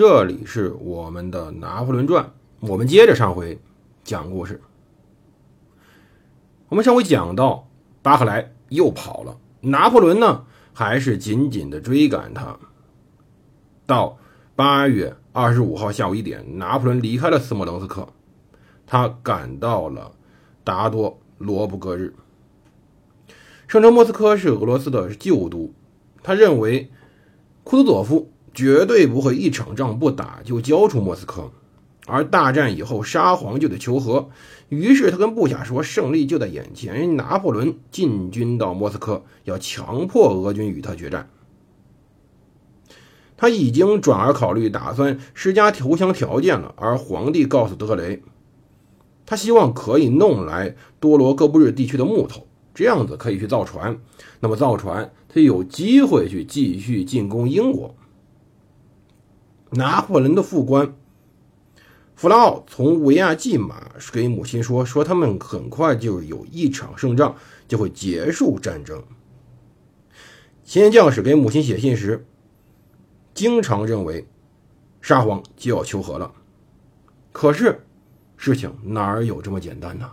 这里是我们的《拿破仑传》。我们接着上回讲故事。我们上回讲到，巴赫莱又跑了，拿破仑呢？还是紧紧的追赶他。到八月二十五号下午一点，拿破仑离开了斯摩棱斯克，他赶到了达多罗布戈日。圣城莫斯科是俄罗斯的旧都，他认为库图佐夫绝对不会一场仗不打就交出莫斯科。而大战以后，沙皇就得求和，于是他跟部下说：“胜利就在眼前。”拿破仑进军到莫斯科，要强迫俄军与他决战。他已经转而考虑，打算施加投降条件了。而皇帝告诉德克雷，他希望可以弄来多罗戈布日地区的木头，这样子可以去造船。那么造船，他有机会去继续进攻英国。拿破仑的副官。弗拉奥从维亚季马给母亲说：“说他们很快就有一场胜仗，就会结束战争。”前线将士给母亲写信时，经常认为沙皇就要求和了。可是事情哪有这么简单呢？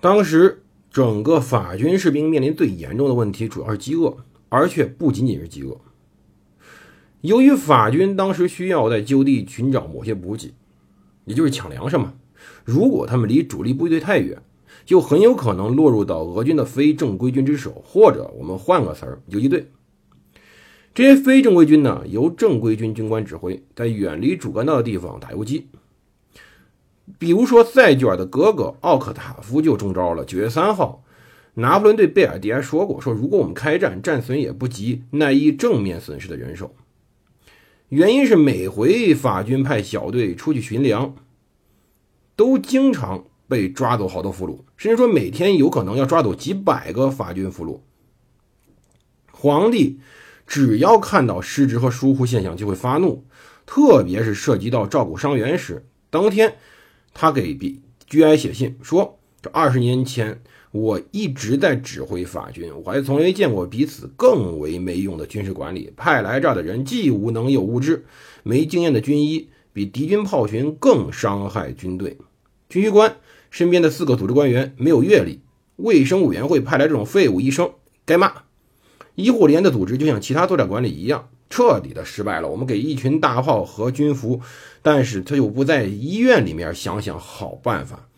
当时整个法军士兵面临最严重的问题，主要是饥饿，而且不仅仅是饥饿。由于法军当时需要在就地寻找某些补给，也就是抢粮食嘛。如果他们离主力部队太远，就很有可能落入到俄军的非正规军之手，或者我们换个词儿，游击队。这些非正规军呢，由正规军军官指挥，在远离主干道的地方打游击。比如说，塞居尔的哥哥奥克塔夫就中招了。九月三号，拿破仑对贝尔迪埃说过：“说如果我们开战，战损也不及奈伊正面损失的人手。”原因是每回法军派小队出去巡粮，都经常被抓走好多俘虏，甚至说每天有可能要抓走几百个法军俘虏。皇帝只要看到失职和疏忽现象，就会发怒，特别是涉及到照顾伤员时。当天，他给比居埃写信说：“这二十年前。”我一直在指挥法军，我还从未见过彼此更为没用的军事管理。派来这儿的人既无能又无知，没经验的军医比敌军炮群更伤害军队。军需官身边的四个组织官员没有阅历，卫生委员会派来这种废物医生，该骂。医护连的组织就像其他作战管理一样，彻底的失败了。我们给一群大炮和军服，但是他又不在医院里面想想好办法。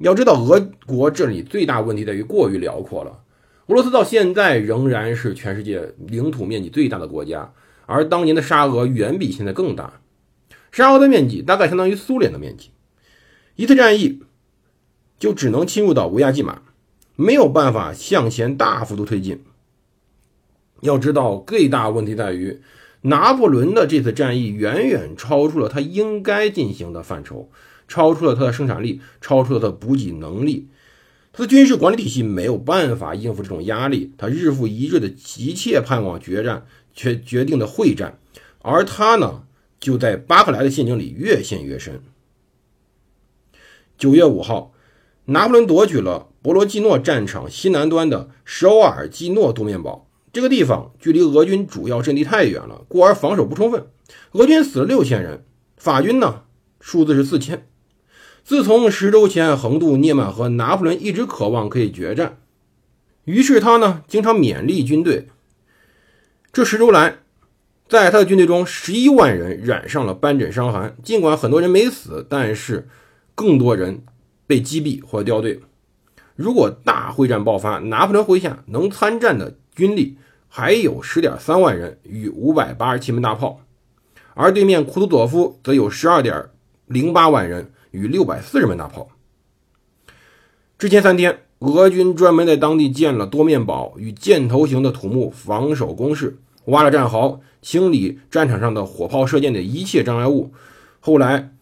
要知道，俄国这里最大问题在于过于辽阔了。俄罗斯到现在仍然是全世界领土面积最大的国家，而当年的沙俄远比现在更大。沙俄的面积大概相当于苏联的面积，一次战役就只能侵入到乌亚季马，没有办法向前大幅度推进。要知道，最大问题在于拿破仑的这次战役远远超出了他应该进行的范畴。超出了他的生产力，超出了他的补给能力，他的军事管理体系没有办法应付这种压力。他日复一日的急切盼望决战，却决定的会战，而他呢，就在巴克莱的陷阱里越陷越深。九月五号，拿破仑夺取了博罗季诺战场西南端的首尔基诺多面堡，这个地方距离俄军主要阵地太远了，故而防守不充分。俄军死了六千人，法军呢，数字是四千。自从十周前横渡涅曼河，拿破仑一直渴望可以决战，于是他呢经常勉励军队。这十周来，在他的军队中，十一万人染上了斑疹伤寒。尽管很多人没死，但是更多人被击毙或掉队。如果大会战爆发，拿破仑麾下能参战的军力还有十点三万人与五百八十七门大炮，而对面库图佐夫则有十二点零八万人。与六百四十门大炮。之前三天，俄军专门在当地建了多面堡与箭头形的土木防守工事，挖了战壕，清理战场上的火炮射箭的一切障碍物。后来，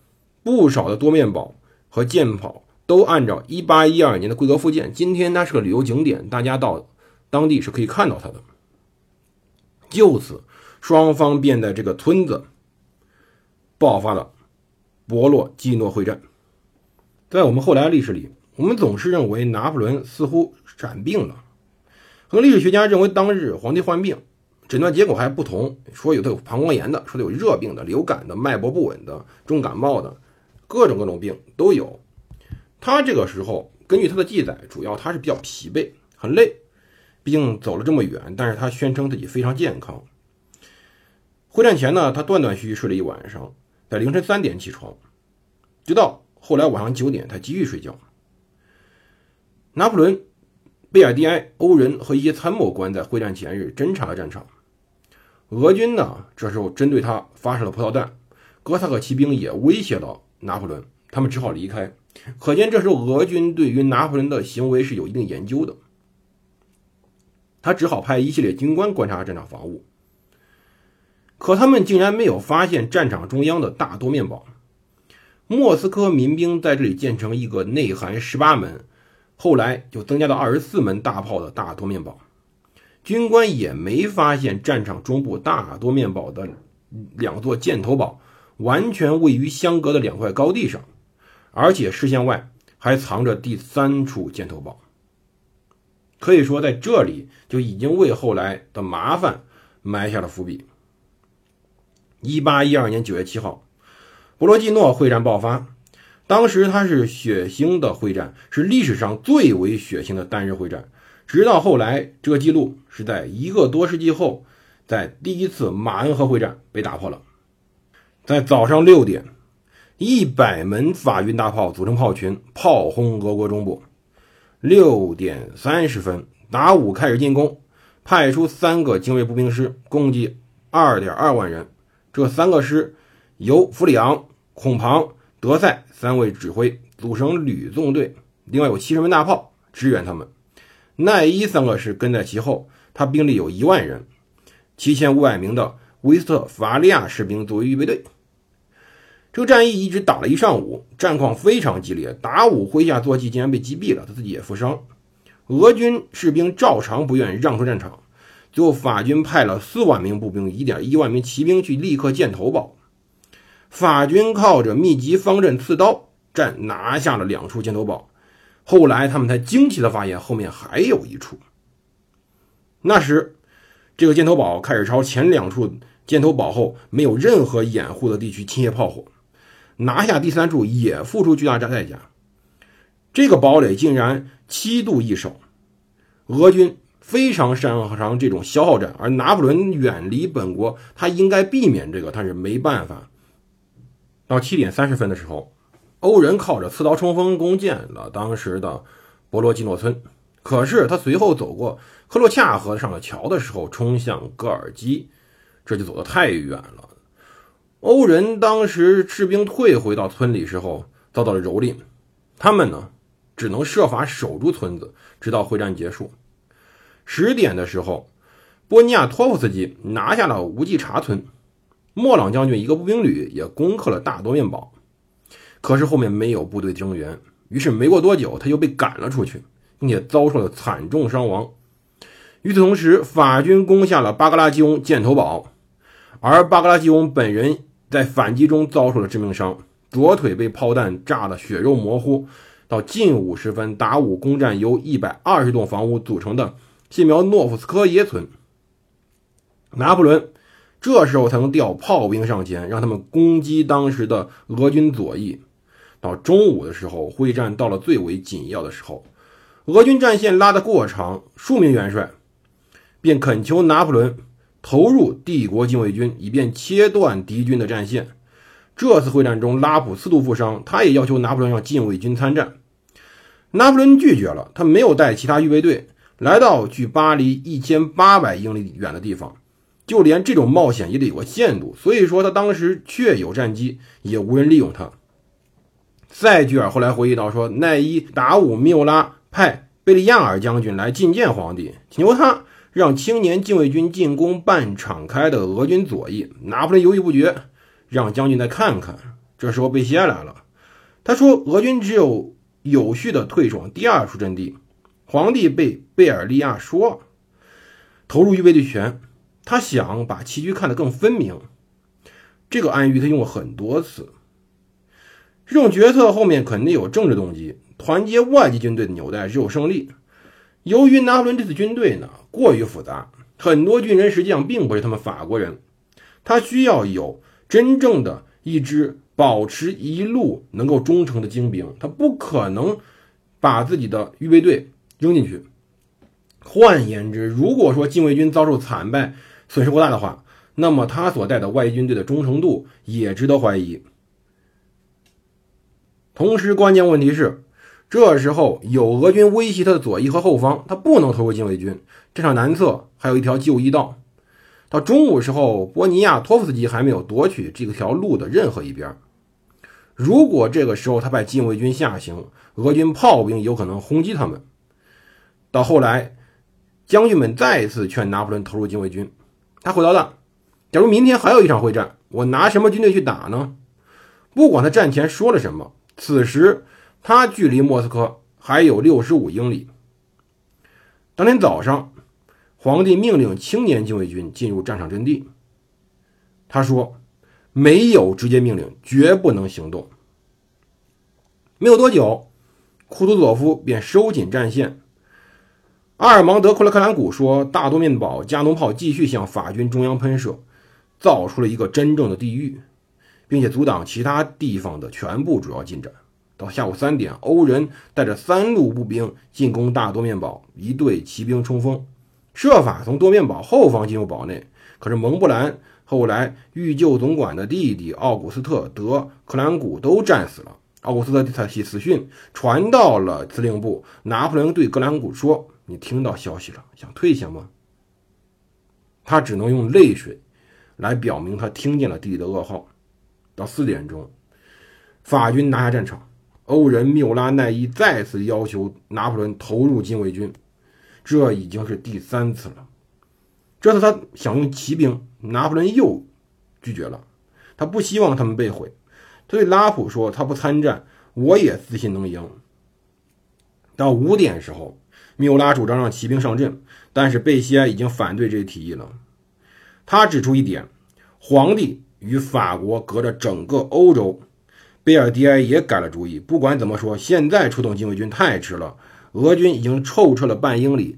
不少的多面堡和舰堡都按照1812年的规格复建。今天它是个旅游景点，大家到当地是可以看到它的。就此，双方便在这个村子爆发了博洛基诺会战。在我们后来的历史里，我们总是认为拿破仑似乎染病了。和历史学家认为当日皇帝患病，诊断结果还不同，说有的有膀胱炎的，说的有热病的、流感的、脉搏不稳的、重感冒的，各种各种病都有。他这个时候根据他的记载，主要他是比较疲惫，很累，毕竟走了这么远，但是他宣称自己非常健康。会战前呢，他断断续续睡了一晚上，在凌晨三点起床，直到后来晚上九点他继续睡觉。拿破仑。贝尔蒂埃、欧仁和一些参谋官在会战前日侦察了战场。俄军呢，这时候针对他发射了葡萄弹，哥萨克骑兵也威胁到拿破仑，他们只好离开。可见这时候俄军对于拿破仑的行为是有一定研究的。他只好派一系列军官观察战场防务，可他们竟然没有发现战场中央的大多面堡。莫斯科民兵在这里建成一个内含十八门。后来就增加到二十四门大炮的大多面堡，军官也没发现战场中部大多面堡的两座箭头堡完全位于相隔的两块高地上，而且视线外还藏着第三处箭头堡。可以说，在这里就已经为后来的麻烦埋下了伏笔。一八一二年九月七号，博罗季诺会战爆发。当时它是血腥的会战，是历史上最为血腥的单日会战。直到后来，这个记录是在一个多世纪后，在第一次马恩河会战被打破了。在早上六点，一百门法军大炮组成炮群，炮轰俄国中部。六点三十分，达武开始进攻，派出三个精锐步兵师，共计二点二万人。这三个师由弗里昂、孔庞。德塞三位指挥组成旅纵队，另外有七十门大炮支援他们。奈伊三个师跟在其后，他兵力有一万人，七千五百名的威斯特伐利亚士兵作为预备队。这个战役一直打了一上午，战况非常激烈。达武麾下坐骑竟然被击毙了，他自己也负伤。俄军士兵照常不愿让出战场，就法军派了四万名步兵、一点一万名骑兵去立刻建头堡。法军靠着密集方阵刺刀战拿下了两处箭头堡，后来他们才惊奇地发现后面还有一处。那时，这个箭头堡开始朝前两处箭头堡后没有任何掩护的地区倾泻炮火，拿下第三处也付出巨大代价。这个堡垒竟然七度易手，俄军非常擅长这种消耗战，而拿破仑远离本国，他应该避免这个，但是没办法。到七点三十分的时候，欧仁靠着刺刀冲锋攻建了当时的博罗基诺村。可是他随后走过克洛恰河上的桥的时候，冲向戈尔基，这就走得太远了。欧仁当时士兵退回到村里时候遭到了蹂躏，他们呢只能设法守住村子，直到会战结束。十点的时候，波尼亚托夫斯基拿下了无忌查村。莫朗将军一个步兵旅也攻克了大多面堡，可是后面没有部队增援，于是没过多久他就被赶了出去，并且遭受了惨重伤亡。与此同时，法军攻下了巴格拉基翁箭头堡，而巴格拉基翁本人在反击中遭受了致命伤，左腿被炮弹炸得血肉模糊。到近午时分，达武攻占由一百二十栋房屋组成的谢苗诺夫斯科耶村，拿破仑。这时候才能调炮兵上前，让他们攻击当时的俄军左翼。到中午的时候，会战到了最为紧要的时候，俄军战线拉得过长，数名元帅便恳求拿破仑投入帝国禁卫军，以便切断敌军的战线。这次会战中，拉普四度负伤，他也要求拿破仑让禁卫军参战。拿破仑拒绝了，他没有带其他预备队来到距巴黎一千八百英里远的地方。就连这种冒险也得有个限度，所以说他当时确有战机，也无人利用他。塞居尔后来回忆到说，奈伊达武缪拉派贝利亚尔将军来觐见皇帝，请求他让青年禁卫军进攻半敞开的俄军左翼。拿破仑犹豫不决，让将军再看看。这时候贝西埃来了，他说：“俄军只有有序的退守第二处阵地。”皇帝被贝尔利亚说投入预备队权，他想把棋局看得更分明。这个暗喻他用了很多次。这种决策后面肯定有政治动机，团结外籍军队的纽带只有胜利。由于拿破仑这次军队呢过于复杂，很多军人实际上并不是他们法国人，他需要有真正的一支保持一路能够忠诚的精兵，他不可能把自己的预备队扔进去。换言之，如果说禁卫军遭受惨败，损失过大的话，那么他所带的外军队的忠诚度也值得怀疑。同时，关键问题是，这时候有俄军威胁他的左翼和后方，他不能投入禁卫军。这场南侧还有一条旧驿道。到中午时候，波尼亚托夫斯基还没有夺取这条路的任何一边。如果这个时候他派禁卫军下行，俄军炮兵有可能轰击他们。到后来，将军们再次劝拿破仑投入禁卫军，他回答道：“假如明天还有一场会战，我拿什么军队去打呢？”不管他战前说了什么。此时，他距离莫斯科还有六十五英里。当天早上，皇帝命令青年禁卫军进入战场阵地。他说：“没有直接命令，绝不能行动。”没有多久，库图佐夫便收紧战线。阿尔芒德·库勒克兰古说：“大多面堡加农炮继续向法军中央喷射，造出了一个真正的地狱。”并且阻挡其他地方的全部主要进展。到下午三点，欧人带着三路步兵进攻大多面堡，一队骑兵冲锋，设法从多面堡后方进入堡内。可是蒙布兰后来欲救总管的弟弟奥古斯特·德·克兰古都战死了。奥古斯特的死讯传到了司令部，拿破仑对格兰古说：“你听到消息了，想退下吗？”他只能用泪水来表明他听见了弟弟的噩耗。到四点钟，法军拿下战场。欧人缪拉奈伊再次要求拿破仑投入禁卫军，这已经是第三次了。这次他想用骑兵，拿破仑又拒绝了。他不希望他们被毁。他对拉普说：“他不参战，我也自信能赢。”到五点时候，缪拉主张让骑兵上阵，但是贝西埃已经反对这个提议了。他指出一点：皇帝。与法国隔着整个欧洲，贝尔迪埃也改了主意。不管怎么说，现在出动禁卫军太迟了。俄军已经臭撤了半英里，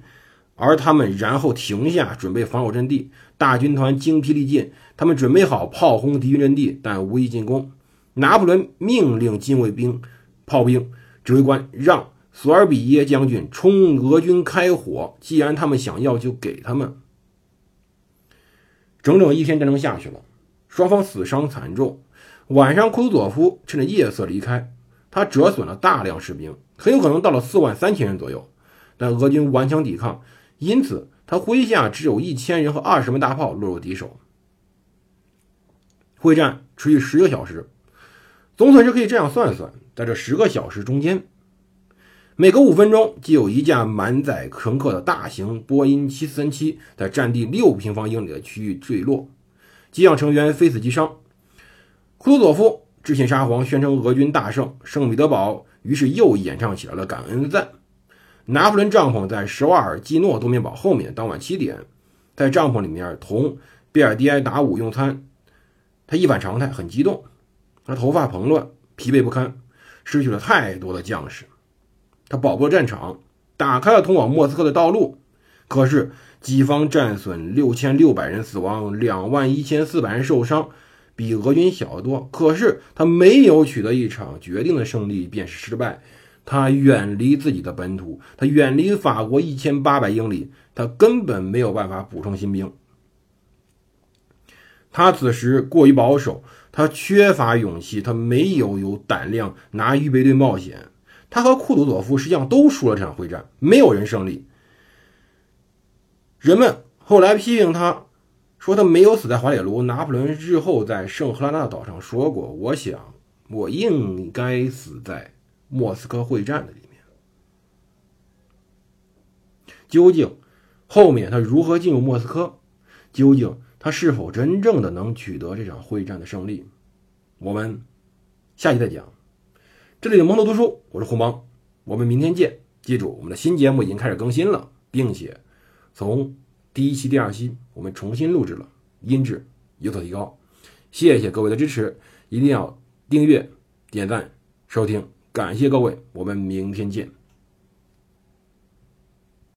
而他们然后停下，准备防守阵地。大军团精疲力尽，他们准备好炮轰敌军阵地，但无意进攻。拿破仑命令禁卫兵、炮兵指挥官让索尔比耶将军冲俄军开火。既然他们想要，就给他们。整整一天战争下去了。双方死伤惨重。晚上，库图佐夫趁着夜色离开，他折损了大量士兵，很有可能到了四万三千人左右。但俄军顽强抵抗，因此他麾下只有一千人和二十门大炮落入敌手。会战持续十个小时，总损失可以这样算算：在这十个小时中间，每隔五分钟就有一架满载乘客的大型波音七四三七在占地六平方英里的区域坠落。机上成员非死即伤。库图佐夫致信沙皇，宣称俄军大胜。圣彼得堡于是又演唱起来了感恩赞。拿破仑帐篷在什瓦尔基诺多面堡后面。当晚七点，在帐篷里面同比尔迪埃打舞用餐。他一反常态，很激动。他头发蓬乱，疲惫不堪，失去了太多的将士。他保不了战场，打开了通往莫斯科的道路。可是。己方战损六千六百人死亡，两万一千四百人受伤，比俄军小得多。可是他没有取得一场决定的胜利，便是失败。他远离自己的本土，他远离法国一千八百英里，他根本没有办法补充新兵。他此时过于保守，他缺乏勇气，他没有有胆量拿预备队冒险。他和库图佐夫实际上都输了这场会战，没有人胜利。人们后来批评他，说他没有死在华铁卢。拿破仑日后在圣赫拉纳岛上说过：“我想，我应该死在莫斯科会战的里面。”究竟后面他如何进入莫斯科？究竟他是否真正的能取得这场会战的胜利？我们下期再讲。这里的蒙头读书，我是胡蒙，我们明天见。记住，我们的新节目已经开始更新了，并且从第一期、第二期我们重新录制了，音质有所提高。谢谢各位的支持，一定要订阅、点赞、收听，感谢各位，我们明天见。